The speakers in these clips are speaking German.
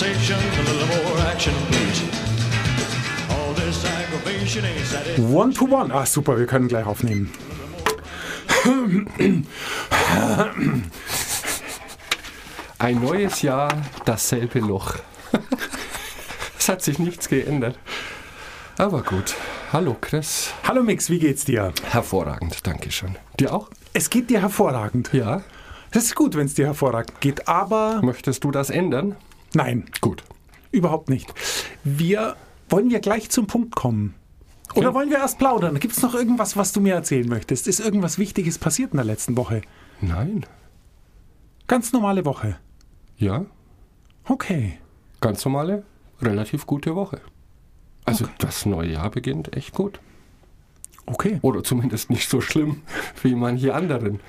conversation, a little more action, please. All this aggravation ain't satisfied. One to one. Ah, super, wir können gleich aufnehmen. Ein neues Jahr, dasselbe Loch. es hat sich nichts geändert. Aber gut. Hallo Chris. Hallo Mix, wie geht's dir? Hervorragend, danke schön. Dir auch? Es geht dir hervorragend. Ja. Das ist gut, wenn es dir hervorragend geht, aber Möchtest du das ändern? Nein, Gut. überhaupt nicht. Wir wollen wir gleich zum Punkt kommen. Oder Okay. wollen wir erst plaudern? Gibt es noch irgendwas, was du mir erzählen möchtest? Ist irgendwas Wichtiges passiert in der letzten Woche? Nein. Ganz normale Woche. Ja. Okay. Ganz normale, relativ gute Woche. Also das neue Jahr beginnt echt gut. Okay. Oder zumindest nicht so schlimm wie manche anderen.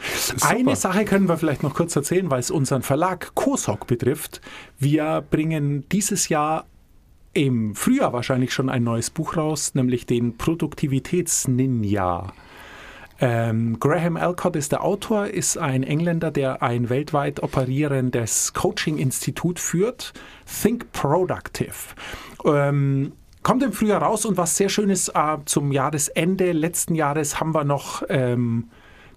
Super. Eine Sache können wir vielleicht noch kurz erzählen, weil es unseren Verlag Kosok betrifft. Wir bringen dieses Jahr im Frühjahr wahrscheinlich schon ein neues Buch raus, nämlich den Produktivitäts-Ninja. Ähm, Graham Alcott ist der Autor, ist ein Engländer, der ein weltweit operierendes Coaching-Institut führt, Think Productive. Ähm, kommt im Frühjahr raus und was sehr schön ist, äh, zum Jahresende letzten Jahres haben wir noch ähm,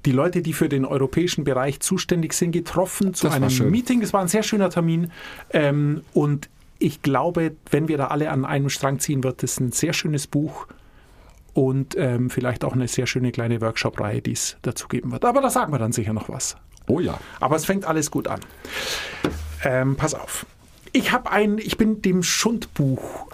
die Leute, die für den europäischen Bereich zuständig sind, getroffen zu Das einem. Meeting. Das war ein sehr schöner Termin ähm, und ich glaube, wenn wir da alle an einem Strang ziehen, wird es ein sehr schönes Buch und ähm, vielleicht auch eine sehr schöne kleine Workshop-Reihe, die es dazu geben wird. Aber da sagen wir dann sicher noch was. Oh ja. Aber es fängt alles gut an. Ähm, pass auf. Ich habe ein, ich bin dem Schundbuch,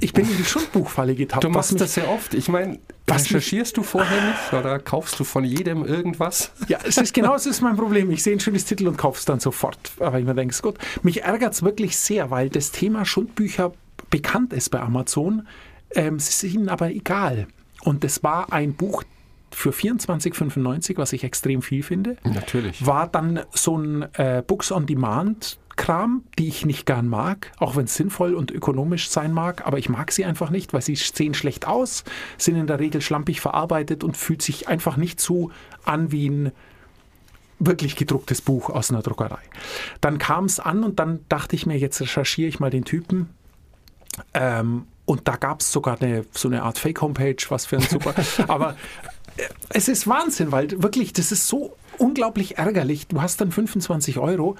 ich bin in die Schundbuchfalle getappt. Du machst das sehr oft. Ich meine, recherchierst du vorher nicht oder kaufst du von jedem irgendwas? Ja, es ist genau, es ist mein Problem. Ich sehe ein schönes Titel und kaufe es dann sofort. Aber ich mir denke, gut, mich ärgert es wirklich sehr, weil das Thema Schundbücher bekannt ist bei Amazon. Ähm, es ist ihnen aber egal. Und das war ein Buch für 24,95, was ich extrem viel finde. Natürlich. War dann so ein äh, Books on Demand. Kram, die ich nicht gern mag, auch wenn es sinnvoll und ökonomisch sein mag, aber ich mag sie einfach nicht, weil sie sehen schlecht aus, sind in der Regel schlampig verarbeitet und fühlt sich einfach nicht so an wie ein wirklich gedrucktes Buch aus einer Druckerei. Dann kam es an und dann dachte ich mir, jetzt recherchiere ich mal den Typen. Ähm, und da gab es sogar eine, so eine Art Fake-Homepage, was für ein super. Aber äh, es ist Wahnsinn, weil wirklich, das ist so unglaublich ärgerlich. Du hast dann 25 Euro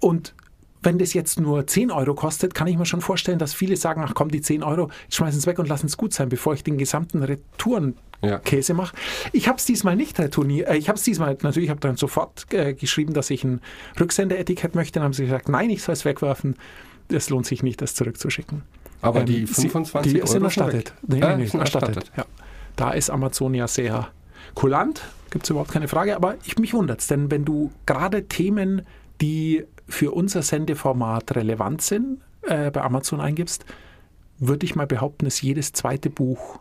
und wenn das jetzt nur 10 Euro kostet, kann ich mir schon vorstellen, dass viele sagen, ach komm, die 10 Euro, schmeißen es weg und lassen es gut sein, bevor ich den gesamten Retourenkäse Ja. mache. Ich habe es diesmal nicht retourniert. Äh, ich habe es diesmal, natürlich, ich habe dann sofort äh, geschrieben, dass ich ein Rücksendeetikett möchte. Dann haben sie gesagt, nein, ich soll es wegwerfen. Es lohnt sich nicht, das zurückzuschicken. Aber Ähm, die sie- 25 die Euro sind erstattet. Nee, Ah, nee, nee, sind erstattet. erstattet. Ja. Da ist Amazon ja sehr kulant, gibt es überhaupt keine Frage. Aber ich, mich wundert es, denn wenn du gerade Themen, die für unser Sendeformat relevant sind, äh, bei Amazon eingibst, würde ich mal behaupten, ist jedes zweite Buch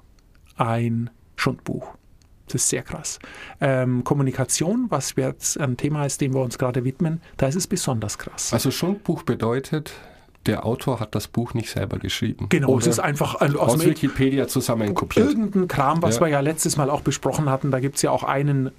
ein Schundbuch. Das ist sehr krass. Ähm, Kommunikation, was jetzt ein Thema ist, dem wir uns gerade widmen, da ist es besonders krass. Also Schundbuch bedeutet, der Autor hat das Buch nicht selber geschrieben. Genau, es ist einfach ein, aus aus Wikipedia zusammenkopiert. irgendein Kram, was Ja. wir ja letztes Mal auch besprochen hatten. Da gibt es ja auch einen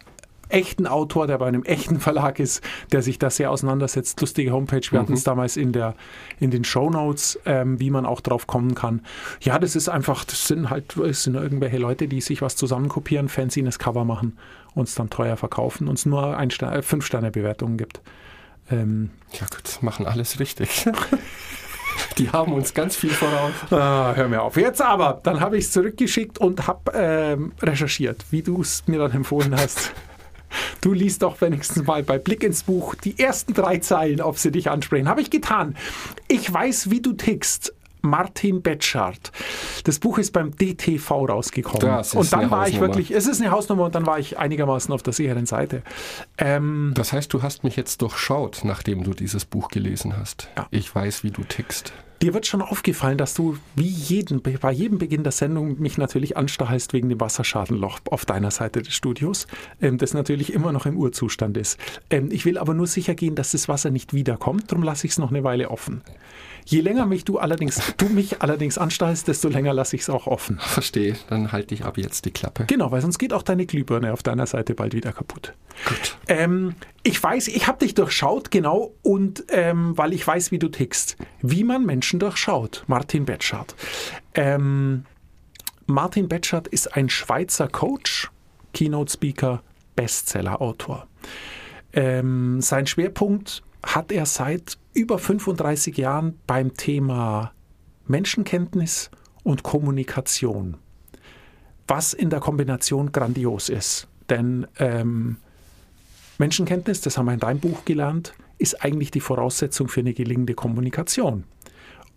echten Autor, der bei einem echten Verlag ist, der sich da sehr auseinandersetzt. Lustige Homepage. Wir hatten es damals in, der, in den Shownotes, ähm, wie man auch drauf kommen kann. Ja, das ist einfach, das sind halt es sind irgendwelche Leute, die sich was zusammenkopieren, fancy in das Cover machen, uns dann teuer verkaufen, uns nur ein Stern, äh, fünf Sterne Bewertungen gibt. Ähm, Ja gut, machen alles richtig. Die haben uns ganz viel voraus. Ah, hör mir auf. Jetzt aber, dann habe ich es zurückgeschickt und habe ähm, recherchiert, wie du es mir dann empfohlen hast. Du liest doch wenigstens mal bei Blick ins Buch die ersten drei Zeilen, ob sie dich ansprechen. Habe ich getan. Ich weiß, wie du tickst. Martin Betschart. Das Buch ist beim DTV rausgekommen. Das ist und dann war ich wirklich, es ist eine Hausnummer und dann war ich einigermaßen auf der sicheren Seite. Ähm, Das heißt, du hast mich jetzt durchschaut, nachdem du dieses Buch gelesen hast. Ja. Ich weiß, wie du tickst. Dir wird schon aufgefallen, dass du wie jeden, bei jedem Beginn der Sendung mich natürlich anstachelst wegen dem Wasserschadenloch auf deiner Seite des Studios, ähm, das natürlich immer noch im Urzustand ist. Ähm, ich will aber nur sicher gehen, dass das Wasser nicht wiederkommt, darum lasse ich es noch eine Weile offen. Je länger mich du allerdings, du mich allerdings anstachelst, desto länger lasse ich es auch offen. Verstehe, dann halte ich ab jetzt die Klappe. Genau, weil sonst geht auch deine Glühbirne auf deiner Seite bald wieder kaputt. Gut. Ähm, Ich weiß, ich habe dich durchschaut, genau, und ähm, weil ich weiß, wie du tickst. Wie man Menschen durchschaut. Martin Betschart. Ähm, Martin Betschart ist ein Schweizer Coach, Keynote-Speaker, Bestseller-Autor. Ähm, sein Schwerpunkt hat er seit über 35 Jahren beim Thema Menschenkenntnis und Kommunikation, was in der Kombination grandios ist. Denn ähm, Menschenkenntnis, das haben wir in deinem Buch gelernt, ist eigentlich die Voraussetzung für eine gelingende Kommunikation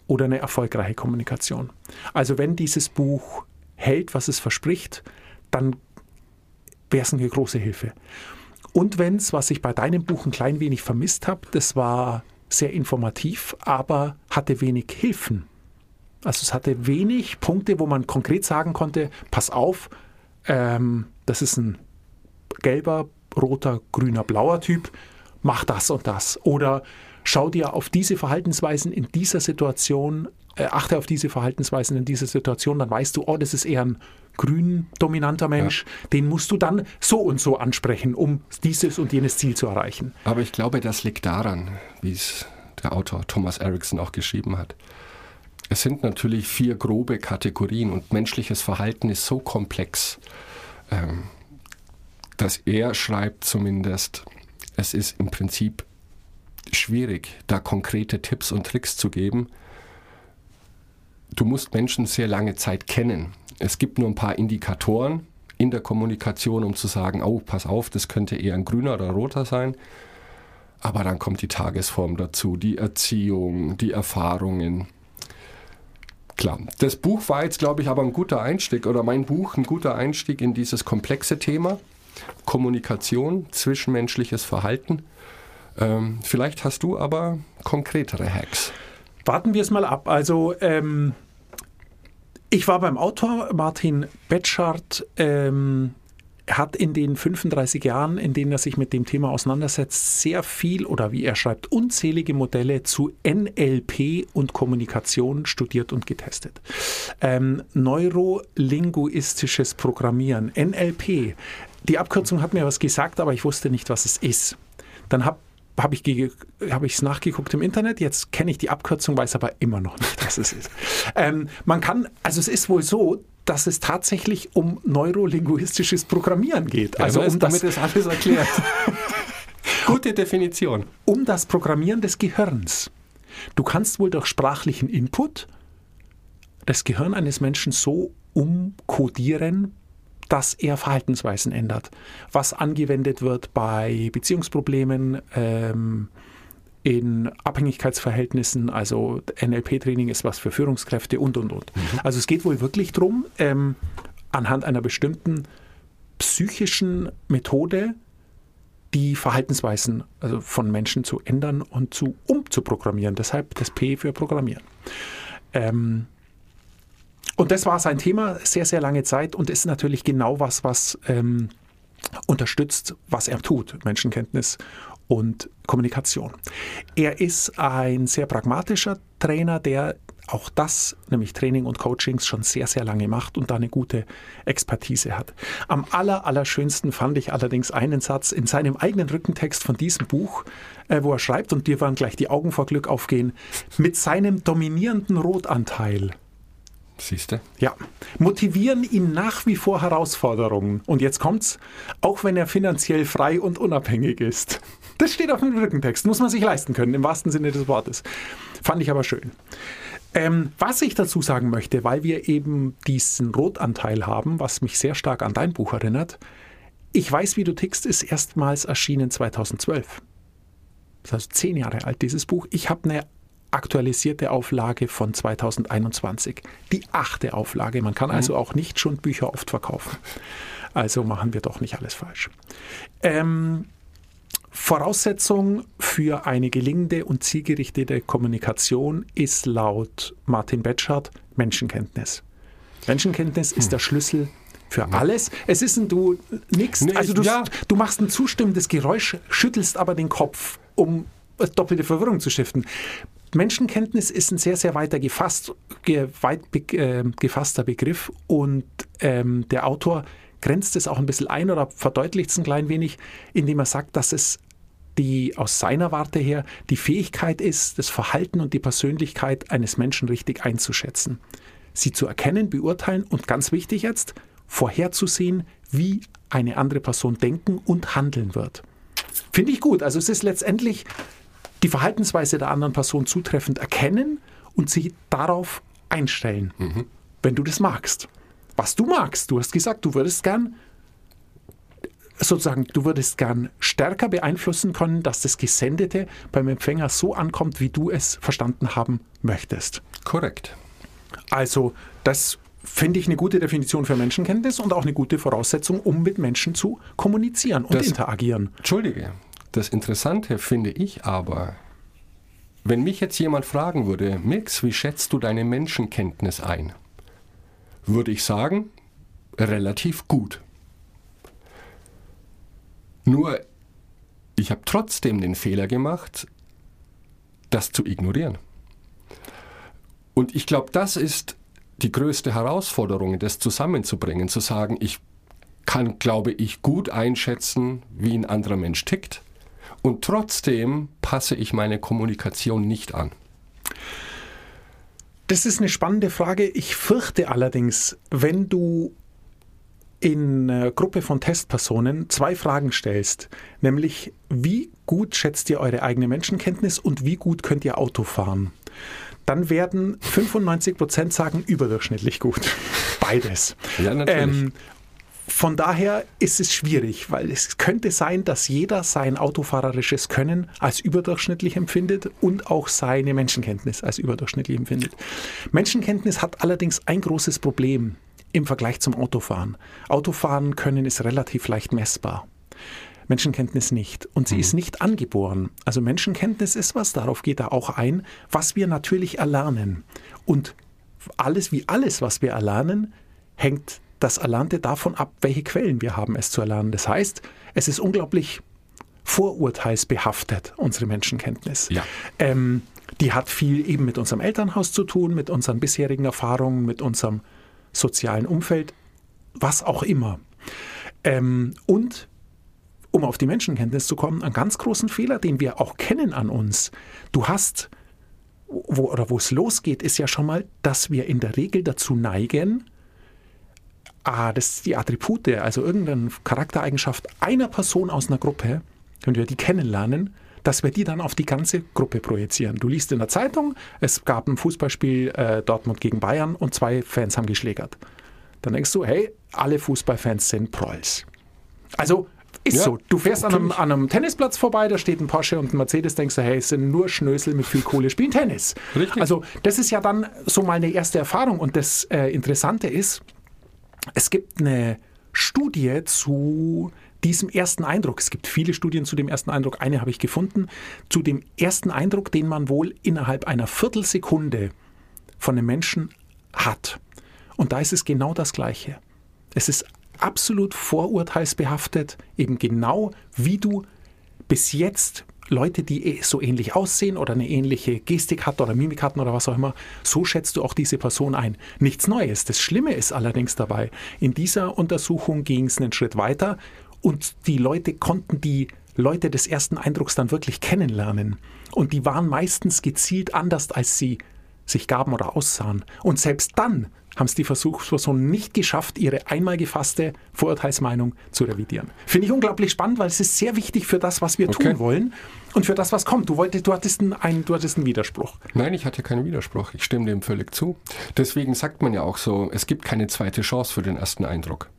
oder eine erfolgreiche Kommunikation. Also wenn dieses Buch hält, was es verspricht, dann wäre es eine große Hilfe. Und wenn es, was ich bei deinem Buch ein klein wenig vermisst habe, das war sehr informativ, aber hatte wenig Hilfen. Also es hatte wenig Punkte, wo man konkret sagen konnte, pass auf, ähm, das ist ein gelber roter, grüner, blauer Typ, mach das und das. Oder schau dir auf diese Verhaltensweisen in dieser Situation, äh, achte auf diese Verhaltensweisen in dieser Situation, dann weißt du, oh, das ist eher ein grün dominanter Mensch, ja. den musst du dann so und so ansprechen, um dieses und jenes Ziel zu erreichen. Aber ich glaube, das liegt daran, wie es der Autor Thomas Erickson auch geschrieben hat. Es sind natürlich vier grobe Kategorien und menschliches Verhalten ist so komplex. Ähm, dass er schreibt zumindest, es ist im Prinzip schwierig, da konkrete Tipps und Tricks zu geben. Du musst Menschen sehr lange Zeit kennen. Es gibt nur ein paar Indikatoren in der Kommunikation, um zu sagen, oh, pass auf, das könnte eher ein grüner oder roter sein. Aber dann kommt die Tagesform dazu, die Erziehung, die Erfahrungen. Klar, das Buch war jetzt, glaube ich, aber ein guter Einstieg, oder mein Buch ein guter Einstieg in dieses komplexe Thema. Kommunikation, zwischenmenschliches Verhalten. Ähm, vielleicht hast du aber konkretere Hacks. Warten wir es mal ab. Also ähm, ich war beim Autor Martin Betschart. Ähm, hat in den 35 Jahren, in denen er sich mit dem Thema auseinandersetzt, sehr viel oder wie er schreibt, unzählige Modelle zu NLP und Kommunikation studiert und getestet. Ähm, Neurolinguistisches Programmieren, NLP, die Abkürzung hat mir was gesagt, aber ich wusste nicht, was es ist. Dann habe habe ich es nachgeguckt im Internet. Jetzt kenne ich die Abkürzung, weiß aber immer noch nicht, was es ist. Ähm, man kann, also es ist wohl so, dass es tatsächlich um neurolinguistisches Programmieren geht. Also ja, um damit das alles erklärt. Gute Definition. Um das Programmieren des Gehirns. Du kannst wohl durch sprachlichen Input das Gehirn eines Menschen so umkodieren, dass er Verhaltensweisen ändert. Was angewendet wird bei Beziehungsproblemen, ähm, in Abhängigkeitsverhältnissen, also NLP-Training ist was für Führungskräfte und, und, und. Mhm. Also es geht wohl wirklich darum, ähm, anhand einer bestimmten psychischen Methode die Verhaltensweisen also von Menschen zu ändern und zu umzuprogrammieren. Deshalb das P für Programmieren. Ähm, und das war sein Thema sehr, sehr lange Zeit und ist natürlich genau was, was ähm, unterstützt, was er tut, Menschenkenntnis und Kommunikation. Er ist ein sehr pragmatischer Trainer, der auch das, nämlich Training und Coachings, schon sehr, sehr lange macht und da eine gute Expertise hat. Am aller, allerschönsten fand ich allerdings einen Satz in seinem eigenen Rückentext von diesem Buch, äh, wo er schreibt, und dir waren gleich die Augen vor Glück aufgehen, mit seinem dominierenden Rotanteil Siehst du? Ja. Motivieren ihn nach wie vor Herausforderungen. Und jetzt kommt's, auch wenn er finanziell frei und unabhängig ist. Das steht auf dem Rückentext, muss man sich leisten können, im wahrsten Sinne des Wortes. Fand ich aber schön. Ähm, was ich dazu sagen möchte, weil wir eben diesen Rotanteil haben, was mich sehr stark an dein Buch erinnert, ich weiß, wie du tickst, ist erstmals erschienen 2012. Das ist also zehn Jahre alt, dieses Buch. Ich habe eine aktualisierte Auflage von 2021. Die achte Auflage. Man kann also auch nicht schon Bücher oft verkaufen. Also machen wir doch nicht alles falsch. Ähm, Voraussetzung für eine gelingende und zielgerichtete Kommunikation ist laut Martin Betschart Menschenkenntnis. Menschenkenntnis ist der Schlüssel für alles. Es ist ein du nix, also du, ja. du machst ein zustimmendes Geräusch, schüttelst aber den Kopf, um doppelte Verwirrung zu stiften. Menschenkenntnis ist ein sehr, sehr weiter gefasst, weit be, äh, gefasster Begriff und ähm, der Autor grenzt es auch ein bisschen ein oder verdeutlicht es ein klein wenig, indem er sagt, dass es die aus seiner Warte her die Fähigkeit ist, das Verhalten und die Persönlichkeit eines Menschen richtig einzuschätzen. Sie zu erkennen, beurteilen und ganz wichtig jetzt, vorherzusehen, wie eine andere Person denken und handeln wird. Finde ich gut. Also es ist letztendlich die Verhaltensweise der anderen Person zutreffend erkennen und sich darauf einstellen, mhm. wenn du das magst. Was du magst. Du hast gesagt, du würdest gern sozusagen, du würdest gern stärker beeinflussen können, dass das Gesendete beim Empfänger so ankommt, wie du es verstanden haben möchtest. Korrekt. Also, das finde ich eine gute Definition für Menschenkenntnis und auch eine gute Voraussetzung, um mit Menschen zu kommunizieren und das, interagieren. Entschuldige, das Interessante finde ich aber, wenn mich jetzt jemand fragen würde, Mix, wie schätzt du deine Menschenkenntnis ein? Würde ich sagen, relativ gut. Nur, ich habe trotzdem den Fehler gemacht, das zu ignorieren. Und ich glaube, das ist die größte Herausforderung, das zusammenzubringen, zu sagen, ich kann, glaube ich, gut einschätzen, wie ein anderer Mensch tickt. Und trotzdem passe ich meine Kommunikation nicht an. Das ist eine spannende Frage. Ich fürchte allerdings, wenn du in einer Gruppe von Testpersonen zwei Fragen stellst, nämlich wie gut schätzt ihr eure eigene Menschenkenntnis und wie gut könnt ihr Auto fahren, dann werden 95 Prozent sagen überdurchschnittlich gut. Beides. Ja, natürlich. Ähm, von daher ist es schwierig, weil es könnte sein, dass jeder sein autofahrerisches Können als überdurchschnittlich empfindet und auch seine Menschenkenntnis als überdurchschnittlich empfindet. Menschenkenntnis hat allerdings ein großes Problem im Vergleich zum Autofahren. Autofahren können ist relativ leicht messbar. Menschenkenntnis nicht. Und sie mhm. ist nicht angeboren. Also Menschenkenntnis ist was, darauf geht er auch ein, was wir natürlich erlernen. Und alles wie alles, was wir erlernen, hängt das Erlernte davon ab, welche Quellen wir haben, es zu erlernen. Das heißt, es ist unglaublich vorurteilsbehaftet, unsere Menschenkenntnis. Ja. Ähm, die hat viel eben mit unserem Elternhaus zu tun, mit unseren bisherigen Erfahrungen, mit unserem sozialen Umfeld, was auch immer. Ähm, und um auf die Menschenkenntnis zu kommen, einen ganz großen Fehler, den wir auch kennen an uns. Du hast, wo, oder wo es losgeht, ist ja schon mal, dass wir in der Regel dazu neigen, ah, das die Attribute, also irgendeine Charaktereigenschaft einer Person aus einer Gruppe, wenn wir die kennenlernen, dass wir die dann auf die ganze Gruppe projizieren. Du liest in der Zeitung, es gab ein Fußballspiel äh, Dortmund gegen Bayern und zwei Fans haben geschlägert. Dann denkst du, hey, alle Fußballfans sind Prolls. Also ist ja, so. Du fährst an einem, an einem, Tennisplatz vorbei, da steht ein Porsche und ein Mercedes, denkst du, hey, es sind nur Schnösel mit viel Kohle, spielen Tennis. Richtig. Also das ist ja dann so mal eine erste Erfahrung. Und das äh, Interessante ist, es gibt eine Studie zu diesem ersten Eindruck. Es gibt viele Studien zu dem ersten Eindruck. Eine habe ich gefunden. Zu dem ersten Eindruck, den man wohl innerhalb einer Viertelsekunde von einem Menschen hat. Und da ist es genau das Gleiche. Es ist absolut vorurteilsbehaftet, eben genau wie du bis jetzt Leute, die eh so ähnlich aussehen oder eine ähnliche Gestik hat oder Mimik hatten oder was auch immer, so schätzt du auch diese Person ein. Nichts Neues. Das Schlimme ist allerdings dabei, in dieser Untersuchung ging es einen Schritt weiter und die Leute konnten die Leute des ersten Eindrucks dann wirklich kennenlernen. Und die waren meistens gezielt anders, als sie sich gaben oder aussahen. Und selbst dann haben es die Versuchspersonen nicht geschafft, ihre einmal gefasste Vorurteilsmeinung zu revidieren. Finde ich unglaublich spannend, weil es ist sehr wichtig für das, was wir okay. tun wollen und für das, was kommt. Du, wolltest, du, hattest einen, du hattest einen Widerspruch. Nein, ich hatte keinen Widerspruch. Ich stimme dem völlig zu. Deswegen sagt man ja auch so, es gibt keine zweite Chance für den ersten Eindruck.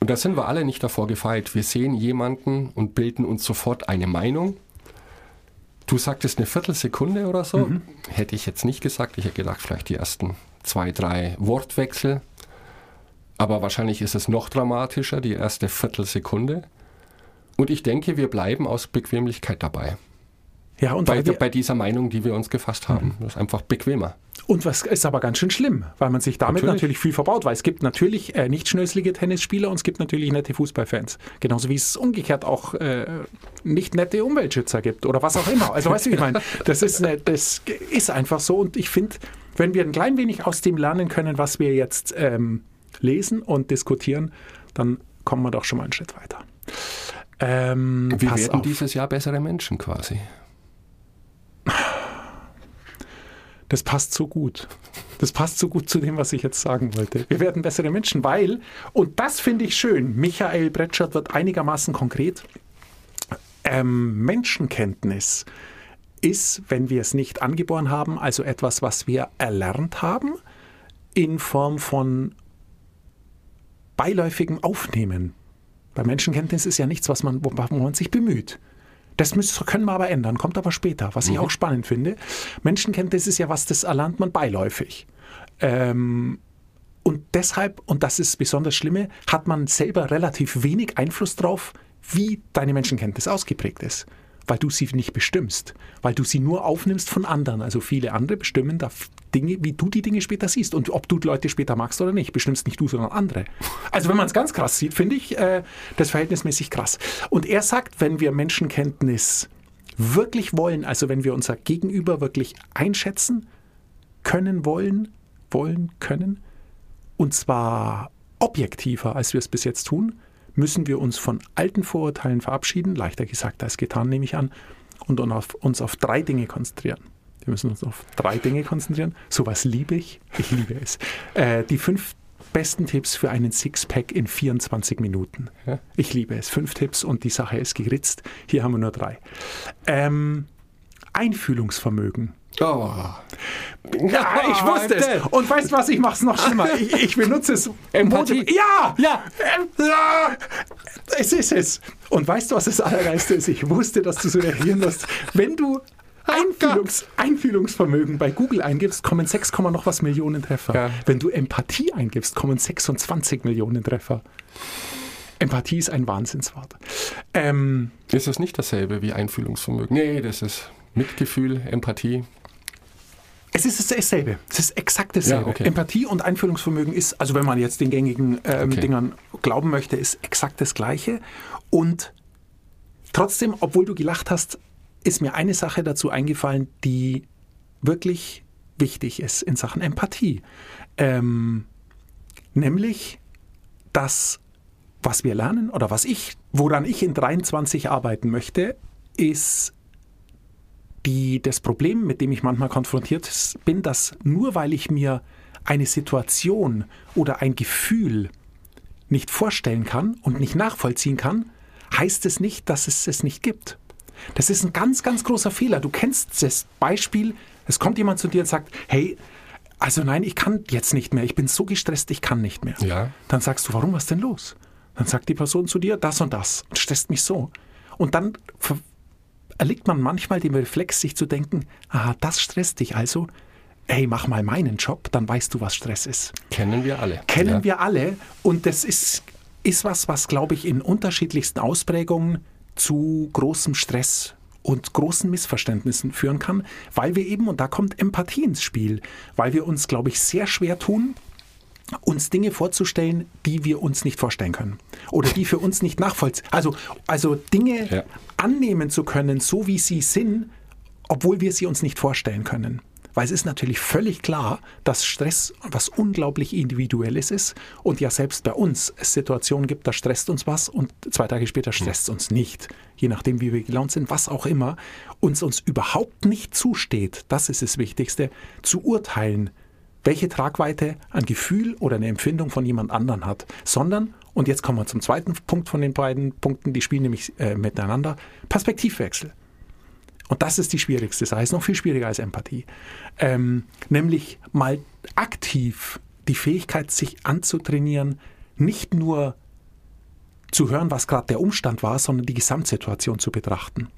Und da sind wir alle nicht davor gefeit. Wir sehen jemanden und bilden uns sofort eine Meinung. Du sagtest eine Viertelsekunde oder so. Mhm. Hätte ich jetzt nicht gesagt. Ich hätte gedacht, vielleicht die ersten zwei, drei Wortwechsel. Aber wahrscheinlich ist es noch dramatischer, die erste Viertelsekunde. Und ich denke, wir bleiben aus Bequemlichkeit dabei. Ja, und bei, bei dieser Meinung, die wir uns gefasst haben. Mhm. Das ist einfach bequemer. Und was ist aber ganz schön schlimm, weil man sich damit natürlich, natürlich viel verbaut, weil es gibt natürlich äh, nicht schnöselige Tennisspieler und es gibt natürlich nette Fußballfans. Genauso wie es umgekehrt auch äh, nicht nette Umweltschützer gibt oder was auch immer. Also weißt du, wie ich meine, das ist, äh, das ist einfach so und ich finde, wenn wir ein klein wenig aus dem lernen können, was wir jetzt ähm, lesen und diskutieren, dann kommen wir doch schon mal einen Schritt weiter. Ähm, Wir werden auf. dieses Jahr bessere Menschen quasi. Das passt so gut. Das passt so gut zu dem, was ich jetzt sagen wollte. Wir werden bessere Menschen, weil, und das finde ich schön, Michael Bretschert wird einigermaßen konkret. Ähm, Menschenkenntnis ist, wenn wir es nicht angeboren haben, also etwas, was wir erlernt haben, in Form von beiläufigem Aufnehmen. Bei Menschenkenntnis ist ja nichts, was man, wo, wo man sich bemüht. Das müssen, können wir aber ändern, kommt aber später, was ich auch spannend finde. Menschenkenntnis ist ja was, das erlernt man beiläufig. Ähm, und deshalb, und das ist besonders Schlimme, hat man selber relativ wenig Einfluss drauf, wie deine Menschenkenntnis ausgeprägt ist. Weil du sie nicht bestimmst. Weil du sie nur aufnimmst von anderen. Also viele andere bestimmen da Dinge, wie du die Dinge später siehst. Und ob du Leute später magst oder nicht, bestimmst nicht du, sondern andere. Also wenn man es ganz krass sieht, finde ich äh, das verhältnismäßig krass. Und er sagt, wenn wir Menschenkenntnis wirklich wollen, also wenn wir unser Gegenüber wirklich einschätzen können, wollen, wollen, können, und zwar objektiver, als wir es bis jetzt tun, müssen wir uns von alten Vorurteilen verabschieden, leichter gesagt als getan, nehme ich an, und auf, uns auf drei Dinge konzentrieren. Wir müssen uns auf drei Dinge konzentrieren. Sowas liebe ich. Ich liebe es. Äh, die fünf besten Tipps für einen Sixpack in 24 Minuten. Ich liebe es. Fünf Tipps und die Sache ist geritzt. Hier haben wir nur drei. Ähm, Einfühlungsvermögen. Oh. Ja, ich wusste es. Und weißt du was, ich mache es noch schlimmer. Ich, ich benutze es. Empathie. Ja! Ja. Ja! Es ist es. Und weißt du, was das Allergeiste ist? Ich wusste, dass du so reagieren wirst. Wenn du Einfühlungs Einfühlungsvermögen bei Google eingibst, kommen 6, noch was Millionen Treffer. Ja. Wenn du Empathie eingibst, kommen 26 Millionen Treffer. Empathie ist ein Wahnsinnswort. Ähm, Ist das nicht dasselbe wie Einfühlungsvermögen? Nee, das ist Mitgefühl, Empathie. Es ist dasselbe. Es ist exakt dasselbe. Ja, okay. Empathie und Einfühlungsvermögen ist, also wenn man jetzt den gängigen ähm, Okay. Dingern glauben möchte, ist exakt das Gleiche. Und trotzdem, obwohl du gelacht hast, ist mir eine Sache dazu eingefallen, die wirklich wichtig ist in Sachen Empathie. Ähm, nämlich, dass was wir lernen oder was ich, woran ich in 23 arbeiten möchte, ist die, das Problem, mit dem ich manchmal konfrontiert bin, dass nur weil ich mir eine Situation oder ein Gefühl nicht vorstellen kann und nicht nachvollziehen kann, heißt es nicht, dass es es nicht gibt. Das ist ein ganz, ganz großer Fehler. Du kennst das Beispiel, es kommt jemand zu dir und sagt, hey, also nein, ich kann jetzt nicht mehr, ich bin so gestresst, ich kann nicht mehr. Ja. Dann sagst du, warum, was denn los? Dann sagt die Person zu dir, das und das und stresst mich so. Und dann erliegt man manchmal dem Reflex, sich zu denken, ah, das stresst dich also. Hey, mach mal meinen Job, dann weißt du, was Stress ist. Kennen wir alle. Kennen ja. wir alle und das ist, ist was, was, glaube ich, in unterschiedlichsten Ausprägungen zu großem Stress und großen Missverständnissen führen kann, weil wir eben, und da kommt Empathie ins Spiel, weil wir uns, glaube ich, sehr schwer tun, uns Dinge vorzustellen, die wir uns nicht vorstellen können oder die für uns nicht nachvollziehen. Also, also Dinge Ja. annehmen zu können, so wie sie sind, obwohl wir sie uns nicht vorstellen können. Weil es ist natürlich völlig klar, dass Stress was unglaublich Individuelles ist und ja selbst bei uns es Situationen gibt, da stresst uns was und zwei Tage später stresst es uns nicht. Je nachdem, wie wir gelaunt sind, was auch immer, uns uns überhaupt nicht zusteht, das ist das Wichtigste, zu urteilen, welche Tragweite ein Gefühl oder eine Empfindung von jemand anderen hat, sondern, und jetzt kommen wir zum zweiten Punkt von den beiden Punkten, die spielen nämlich äh, miteinander, Perspektivwechsel. Und das ist die schwierigste Sache, ist noch viel schwieriger als Empathie. Ähm, nämlich mal aktiv die Fähigkeit, sich anzutrainieren, nicht nur zu hören, was gerade der Umstand war, sondern die Gesamtsituation zu betrachten.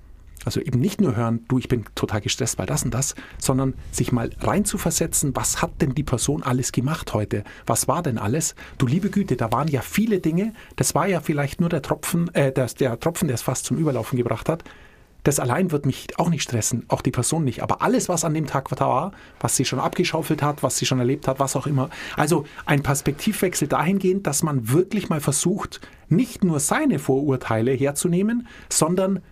Also eben nicht nur hören, du, ich bin total gestresst bei das und das, sondern sich mal reinzuversetzen, was hat denn die Person alles gemacht heute? Was war denn alles? Du liebe Güte, da waren ja viele Dinge, das war ja vielleicht nur der Tropfen, äh, der, der Tropfen, der es fast zum Überlaufen gebracht hat. Das allein wird mich auch nicht stressen, auch die Person nicht. Aber alles, was an dem Tag war, was sie schon abgeschaufelt hat, was sie schon erlebt hat, was auch immer. Also ein Perspektivwechsel dahingehend, dass man wirklich mal versucht, nicht nur seine Vorurteile herzunehmen, sondern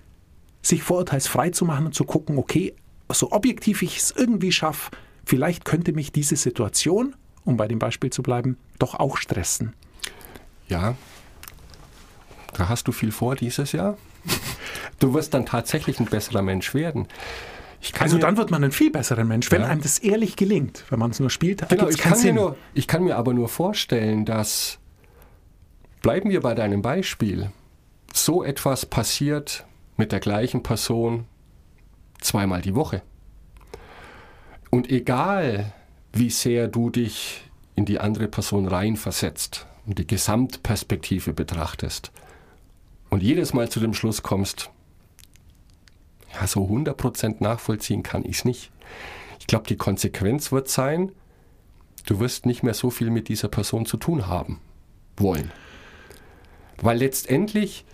sich vorurteilsfrei zu machen und zu gucken, okay, so objektiv ich es irgendwie schaffe, vielleicht könnte mich diese Situation, um bei dem Beispiel zu bleiben, doch auch stressen. Ja. Da hast du viel vor dieses Jahr. Du wirst dann tatsächlich ein besserer Mensch werden. also dann wird man ein viel besserer Mensch, wenn ja. einem das ehrlich gelingt. Wenn man es nur spielt, genau, ich kann, Sinn. Nur, ich kann mir aber nur vorstellen, dass, bleiben wir bei deinem Beispiel, so etwas passiert mit der gleichen Person zweimal die Woche. Und egal, wie sehr du dich in die andere Person reinversetzt und die Gesamtperspektive betrachtest und jedes Mal zu dem Schluss kommst, ja, so 100% nachvollziehen kann ich es nicht. Ich glaube, die Konsequenz wird sein, du wirst nicht mehr so viel mit dieser Person zu tun haben wollen. Weil letztendlich,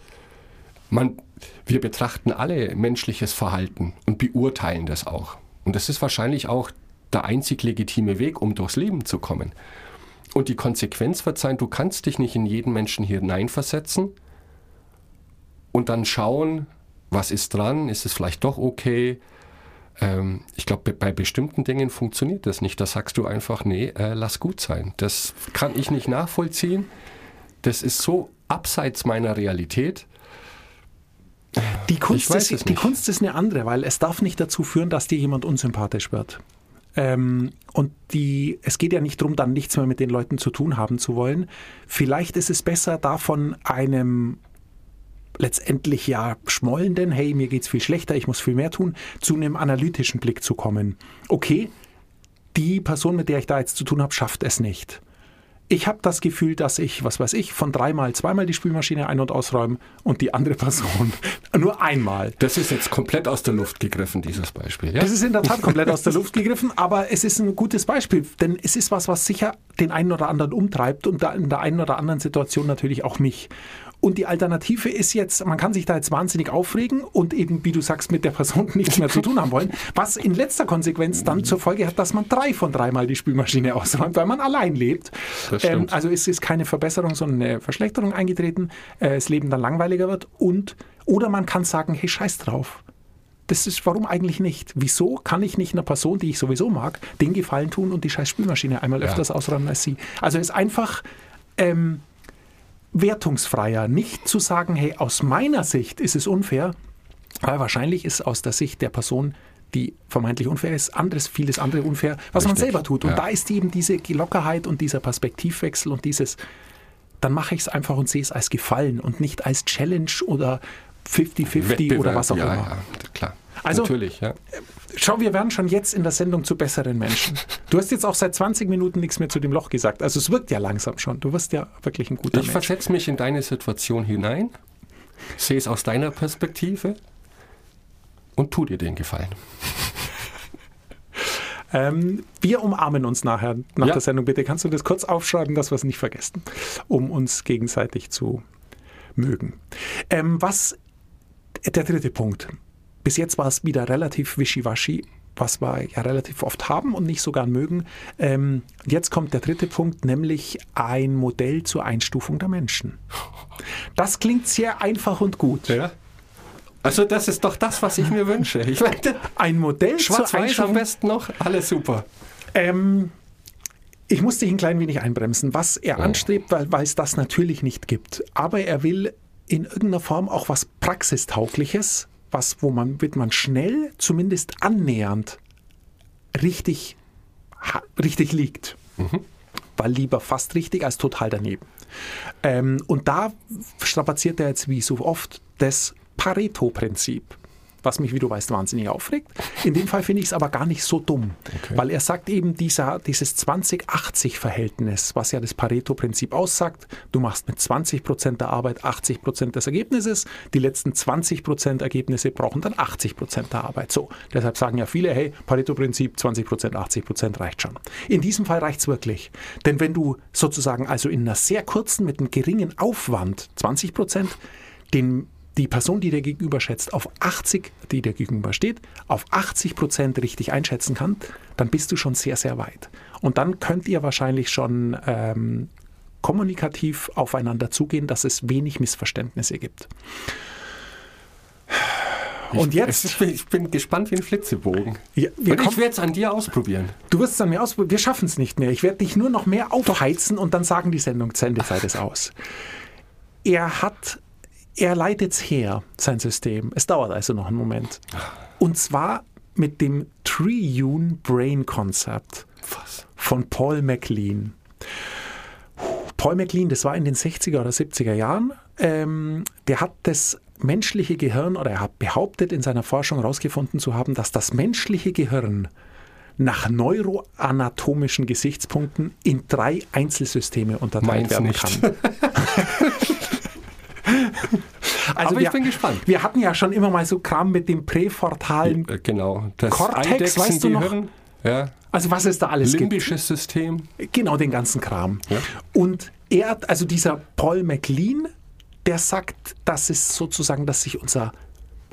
man, wir betrachten alle menschliches Verhalten und beurteilen das auch. Und das ist wahrscheinlich auch der einzig legitime Weg, um durchs Leben zu kommen. Und die Konsequenz wird sein, du kannst dich nicht in jeden Menschen hineinversetzen und dann schauen, was ist dran, ist es vielleicht doch okay. Ähm, ich glaube, bei bestimmten Dingen funktioniert das nicht. Da sagst du einfach, nee, äh, lass gut sein. Das kann ich nicht nachvollziehen. Das ist so abseits meiner Realität. Die Kunst, ist, die Kunst ist eine andere, weil es darf nicht dazu führen, dass dir jemand unsympathisch wird. Ähm, und die, es geht ja nicht darum, dann nichts mehr mit den Leuten zu tun haben zu wollen. Vielleicht ist es besser, davon einem letztendlich ja schmollenden, hey, mir geht's viel schlechter, ich muss viel mehr tun, zu einem analytischen Blick zu kommen. Okay, die Person, mit der ich da jetzt zu tun habe, schafft es nicht. Ich habe das Gefühl, dass ich, was weiß ich, von dreimal zweimal die Spülmaschine ein- und ausräumen und die andere Person nur einmal. Das ist jetzt komplett aus der Luft gegriffen, dieses Beispiel. Ja? Das ist in der Tat komplett aus der Luft gegriffen, aber es ist ein gutes Beispiel, denn es ist was, was sicher den einen oder anderen umtreibt und in der einen oder anderen Situation natürlich auch mich. Und die Alternative ist jetzt, man kann sich da jetzt wahnsinnig aufregen und eben, wie du sagst, mit der Person nichts mehr zu tun haben wollen, was in letzter Konsequenz dann zur Folge hat, dass man drei von dreimal die Spülmaschine ausräumt, weil man allein lebt. Ähm, also es ist keine Verbesserung, sondern eine Verschlechterung eingetreten, äh, das Leben dann langweiliger wird und oder man kann sagen, hey, scheiß drauf. Das ist, warum eigentlich nicht? Wieso kann ich nicht einer Person, die ich sowieso mag, den Gefallen tun und die scheiß Spülmaschine einmal ja. öfters ausräumen als sie? Also es ist einfach ähm, wertungsfreier, nicht zu sagen, hey, aus meiner Sicht ist es unfair, weil wahrscheinlich ist aus der Sicht der Person, die vermeintlich unfair ist, anderes, vieles andere unfair, was Richtig. man selber tut. Und ja. da ist eben diese Lockerheit und dieser Perspektivwechsel und dieses, dann mache ich es einfach und sehe es als Gefallen und nicht als Challenge oder 50-50 oder was auch ja, immer. Ja, klar. Also, Natürlich, ja. Schau, wir werden schon jetzt in der Sendung zu besseren Menschen. Du hast jetzt auch seit 20 Minuten nichts mehr zu dem Loch gesagt. Also es wirkt ja langsam schon. Du wirst ja wirklich ein guter ich Mensch. Ich versetze mich in deine Situation hinein, sehe es aus deiner Perspektive und tu dir den Gefallen. Ähm, wir umarmen uns nachher nach ja. der Sendung. Bitte kannst du das kurz aufschreiben, dass wir es nicht vergessen, um uns gegenseitig zu mögen. Ähm, was der dritte Punkt. Bis jetzt war es wieder relativ wischiwaschi, was wir ja relativ oft haben und nicht so gern mögen. Ähm, jetzt kommt der dritte Punkt, nämlich ein Modell zur Einstufung der Menschen. Das klingt sehr einfach und gut. Ja. Also das ist doch das, was ich mir wünsche. Ich meine, ein Modell Schwarz-Weiß am besten noch, alles super. Ähm, ich muss dich ein klein wenig einbremsen, was er oh. anstrebt, weil, weil es das natürlich nicht gibt. Aber er will in irgendeiner Form auch was Praxistaugliches was, wo man, wird man schnell, zumindest annähernd, richtig, richtig liegt. Mhm. Weil lieber fast richtig als total daneben. Ähm, und da strapaziert er jetzt wie so oft das Pareto-Prinzip was mich, wie du weißt, wahnsinnig aufregt. In dem Fall finde ich es aber gar nicht so dumm, okay. weil er sagt eben dieser, dieses 20-80-Verhältnis, was ja das Pareto-Prinzip aussagt, du machst mit 20 Prozent der Arbeit 80 Prozent des Ergebnisses, die letzten 20 Prozent Ergebnisse brauchen dann 80 Prozent der Arbeit. So, deshalb sagen ja viele, hey, Pareto-Prinzip 20 Prozent, 80 Prozent reicht schon. In diesem Fall reicht es wirklich, denn wenn du sozusagen also in einer sehr kurzen, mit einem geringen Aufwand 20 Prozent den die Person, die dir gegenüber schätzt, auf 80, die dir gegenüber steht, auf 80 Prozent richtig einschätzen kann, dann bist du schon sehr, sehr weit. Und dann könnt ihr wahrscheinlich schon ähm, kommunikativ aufeinander zugehen, dass es wenig Missverständnisse gibt. Und jetzt? Ich bin, ich bin, gespannt wie ein Flitzebogen. Ja, und ich werde es an dir ausprobieren. Du wirst es an mir ausprobieren. Wir schaffen es nicht mehr. Ich werde dich nur noch mehr aufheizen und dann sagen die Sendung zu Ende, sei es aus. Er hat er leitet es her, sein System. Es dauert also noch einen Moment. Und zwar mit dem Triune Brain Concept Was? von Paul MacLean. Paul MacLean, das war in den 60er oder 70er Jahren, ähm, der hat das menschliche Gehirn oder er hat behauptet in seiner Forschung herausgefunden zu haben, dass das menschliche Gehirn nach neuroanatomischen Gesichtspunkten in drei Einzelsysteme unterteilt Meins werden nicht. kann. Also Aber wir, ich bin gespannt. Wir hatten ja schon immer mal so Kram mit dem präfrontalen, Äh, Genau. Das Cortex, weißt du noch? Ja. also was es da alles gibt. Limbisches System. Genau, den ganzen Kram. Ja. Und er, hat- also dieser Paul MacLean, der sagt, dass es sozusagen, dass sich unser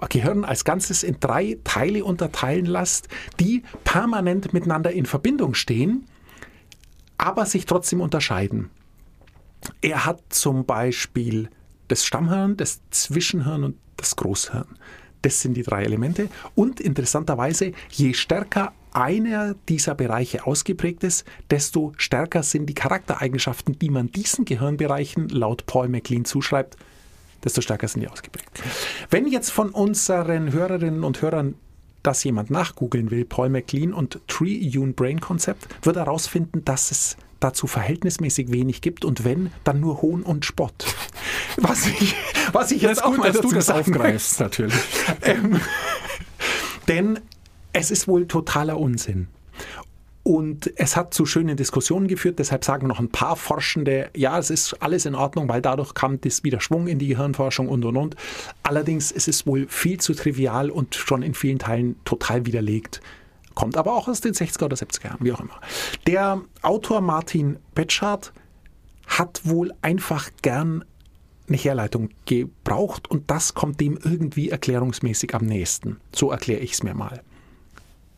Gehirn als Ganzes in drei Teile unterteilen lässt, die permanent miteinander in Verbindung stehen, aber sich trotzdem unterscheiden. Er hat zum Beispiel das Stammhirn, das Zwischenhirn und das Großhirn. Das sind die drei Elemente. Und interessanterweise, je stärker einer dieser Bereiche ausgeprägt ist, desto stärker sind die Charaktereigenschaften, die man diesen Gehirnbereichen laut Paul MacLean zuschreibt, desto stärker sind die ausgeprägt. Wenn jetzt von unseren Hörerinnen und Hörern das jemand nachgoogeln will, Paul MacLean und Triune Brain Concept, wird er herausfinden, dass es dazu verhältnismäßig wenig gibt und wenn, dann nur Hohn und Spott. Was ich, was ich jetzt ist auch gut, mal dass du dazu das sagen aufgreifst, natürlich. ähm, denn es ist wohl totaler Unsinn. Und es hat zu schönen Diskussionen geführt, deshalb sagen noch ein paar Forschende, ja, es ist alles in Ordnung, weil dadurch kam das wieder Schwung in die Gehirnforschung und und und. Allerdings ist es wohl viel zu trivial und schon in vielen Teilen total widerlegt. Kommt aber auch aus den 60er oder 70er Jahren, wie auch immer. Der Autor Martin Betschart hat wohl einfach gern eine Herleitung gebraucht und das kommt dem irgendwie erklärungsmäßig am nächsten. So erkläre ich es mir mal.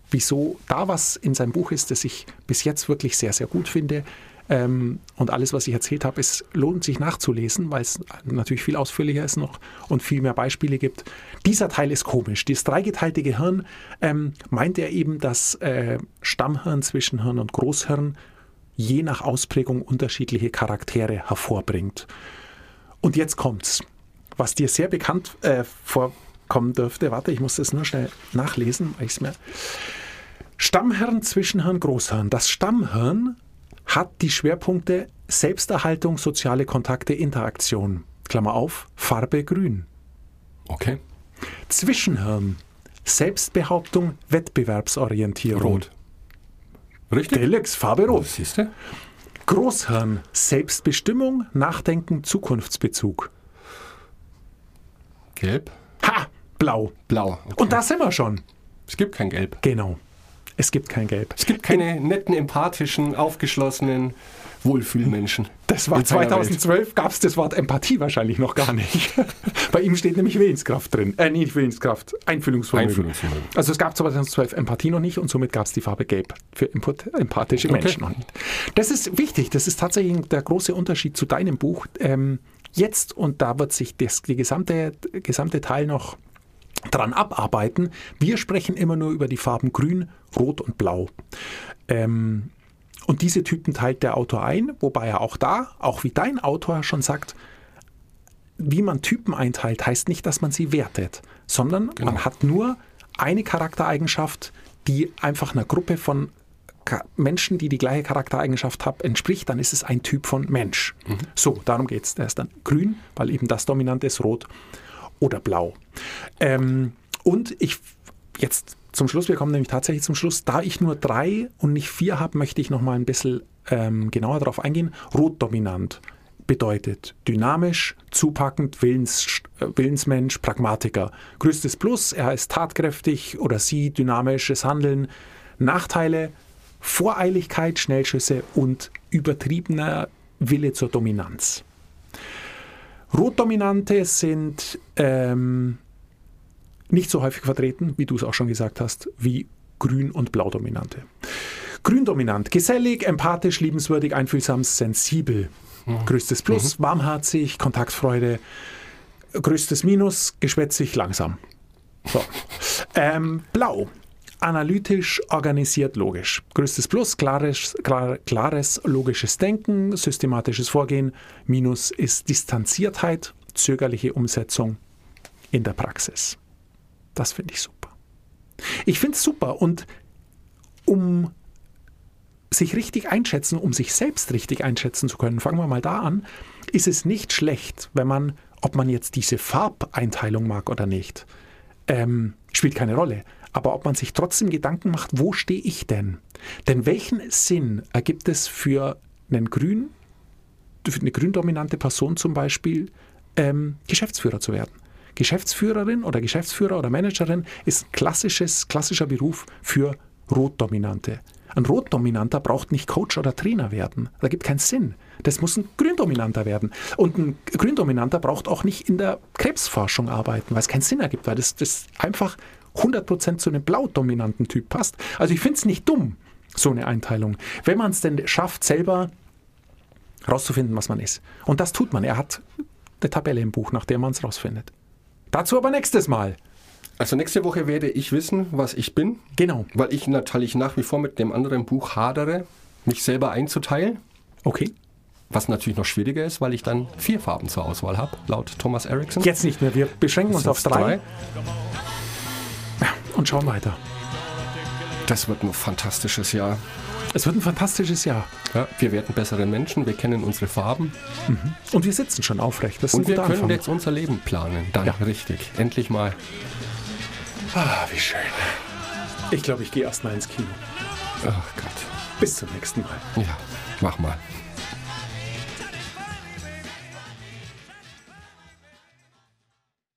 Wieso da was in seinem Buch ist, das ich bis jetzt wirklich sehr, sehr gut finde. Ähm, und alles, was ich erzählt habe, es lohnt sich nachzulesen, weil es natürlich viel ausführlicher ist noch und viel mehr Beispiele gibt. Dieser Teil ist komisch. Dieses dreigeteilte Gehirn ähm, meint er eben, dass äh, Stammhirn, Zwischenhirn und Großhirn je nach Ausprägung unterschiedliche Charaktere hervorbringt. Und jetzt kommt's, was dir sehr bekannt äh, vorkommen dürfte. Warte, ich muss das nur schnell nachlesen, weil ich's mir. Stammhirn, Zwischenhirn, Großhirn. Das Stammhirn hat die Schwerpunkte Selbsterhaltung, soziale Kontakte, Interaktion. Klammer auf, Farbe grün. Okay. Zwischenhirn, Selbstbehauptung, Wettbewerbsorientierung. Rot. Richtig? Deluxe, Farbe rot. Siehst du? Großhirn, Selbstbestimmung, Nachdenken, Zukunftsbezug. Gelb. Ha, blau. Blau. Okay. Und da sind wir schon. es gibt kein Gelb. Genau. Es gibt kein Gelb. Es gibt keine netten, empathischen, aufgeschlossenen Wohlfühlmenschen. Das war in seiner 2012, gab es das Wort Empathie wahrscheinlich noch gar nicht. Bei ihm steht nämlich Willenskraft drin. Äh, nicht Willenskraft, Einfühlungsvermögen. Einfühlungsvermögen. Also es gab 2012 Empathie noch nicht und somit gab es die Farbe Gelb für empathische Menschen noch nicht. Das ist wichtig, das ist tatsächlich der große Unterschied zu deinem Buch. Ähm, jetzt, und da wird sich das, die gesamte, gesamte Teil noch dran abarbeiten. Wir sprechen immer nur über die Farben Grün, Rot und Blau. Ähm, und diese Typen teilt der Autor ein, wobei er auch da, auch wie dein Autor schon sagt, wie man Typen einteilt, heißt nicht, dass man sie wertet, sondern man hat nur eine Charaktereigenschaft, die einfach einer Gruppe von Menschen, die die gleiche Charaktereigenschaft haben, entspricht, dann ist es ein Typ von Mensch. So, darum geht es. Der ist dann grün, weil eben das dominant ist, rot oder blau. Ähm, und ich jetzt zum Schluss, wir kommen nämlich tatsächlich zum Schluss, da ich nur drei und nicht vier habe, möchte ich noch mal ein bisschen ähm, genauer darauf eingehen. Rotdominant bedeutet dynamisch, zupackend, Willens, äh, Willensmensch, Pragmatiker. Größtes Plus, er ist tatkräftig oder sie, dynamisches Handeln. Nachteile, Voreiligkeit, Schnellschüsse und übertriebener Wille zur Dominanz. Rotdominante sind ähm, nicht so häufig vertreten, wie du es auch schon gesagt hast, wie Grün- und Blaudominante. Gründominant, gesellig, empathisch, liebenswürdig, einfühlsam, sensibel. Größtes Plus, warmherzig, Kontaktfreude. Größtes Minus, geschwätzig, langsam. So. Ähm, Blau, analytisch, organisiert, logisch. Größtes Plus, klares, klar, klares, logisches Denken, systematisches Vorgehen. Minus ist Distanziertheit, zögerliche Umsetzung in der Praxis. Das finde ich super. Ich finde es super und um sich richtig einschätzen, um sich selbst richtig einschätzen zu können, fangen wir mal da an, ist es nicht schlecht, wenn man, ob man jetzt diese Farbeinteilung mag oder nicht, ähm, spielt keine Rolle. Aber ob man sich trotzdem Gedanken macht, wo stehe ich denn? Denn welchen Sinn ergibt es für einen Grün, für eine gründominante Person zum Beispiel, ähm, Geschäftsführer zu werden? Geschäftsführerin oder Geschäftsführer oder Managerin ist ein klassisches, klassischer Beruf für Rotdominante. Ein Rotdominanter braucht nicht Coach oder Trainer werden. Da gibt keinen Sinn. Das muss ein Gründominanter werden. Und ein Gründominanter braucht auch nicht in der Krebsforschung arbeiten, weil es keinen Sinn ergibt, weil das, das einfach 100% zu einem blaudominanten Typ passt. Also ich finde es nicht dumm, so eine Einteilung. Wenn man es denn schafft, selber rauszufinden, was man ist. Und das tut man. Er hat eine Tabelle im Buch, nach der man es rausfindet. Dazu aber nächstes Mal. Also nächste Woche werde ich wissen, was ich bin. Genau. Weil ich natürlich nach wie vor mit dem anderen Buch hadere, mich selber einzuteilen. Okay. Was natürlich noch schwieriger ist, weil ich dann vier Farben zur Auswahl habe, laut Thomas Erickson. Jetzt nicht mehr. Wir beschränken uns auf drei. drei. Und schauen weiter. Das wird ein fantastisches Jahr. Es wird ein fantastisches Jahr. Ja, wir werden bessere Menschen, wir kennen unsere Farben Und wir sitzen schon aufrecht. Das ist und wir können Anfang. jetzt unser Leben planen. Dann Ja. richtig. Endlich mal. Ah, wie schön. Ich glaube, ich gehe erst mal ins Kino. Ach Gott. Bis zum nächsten Mal. Ja, mach mal.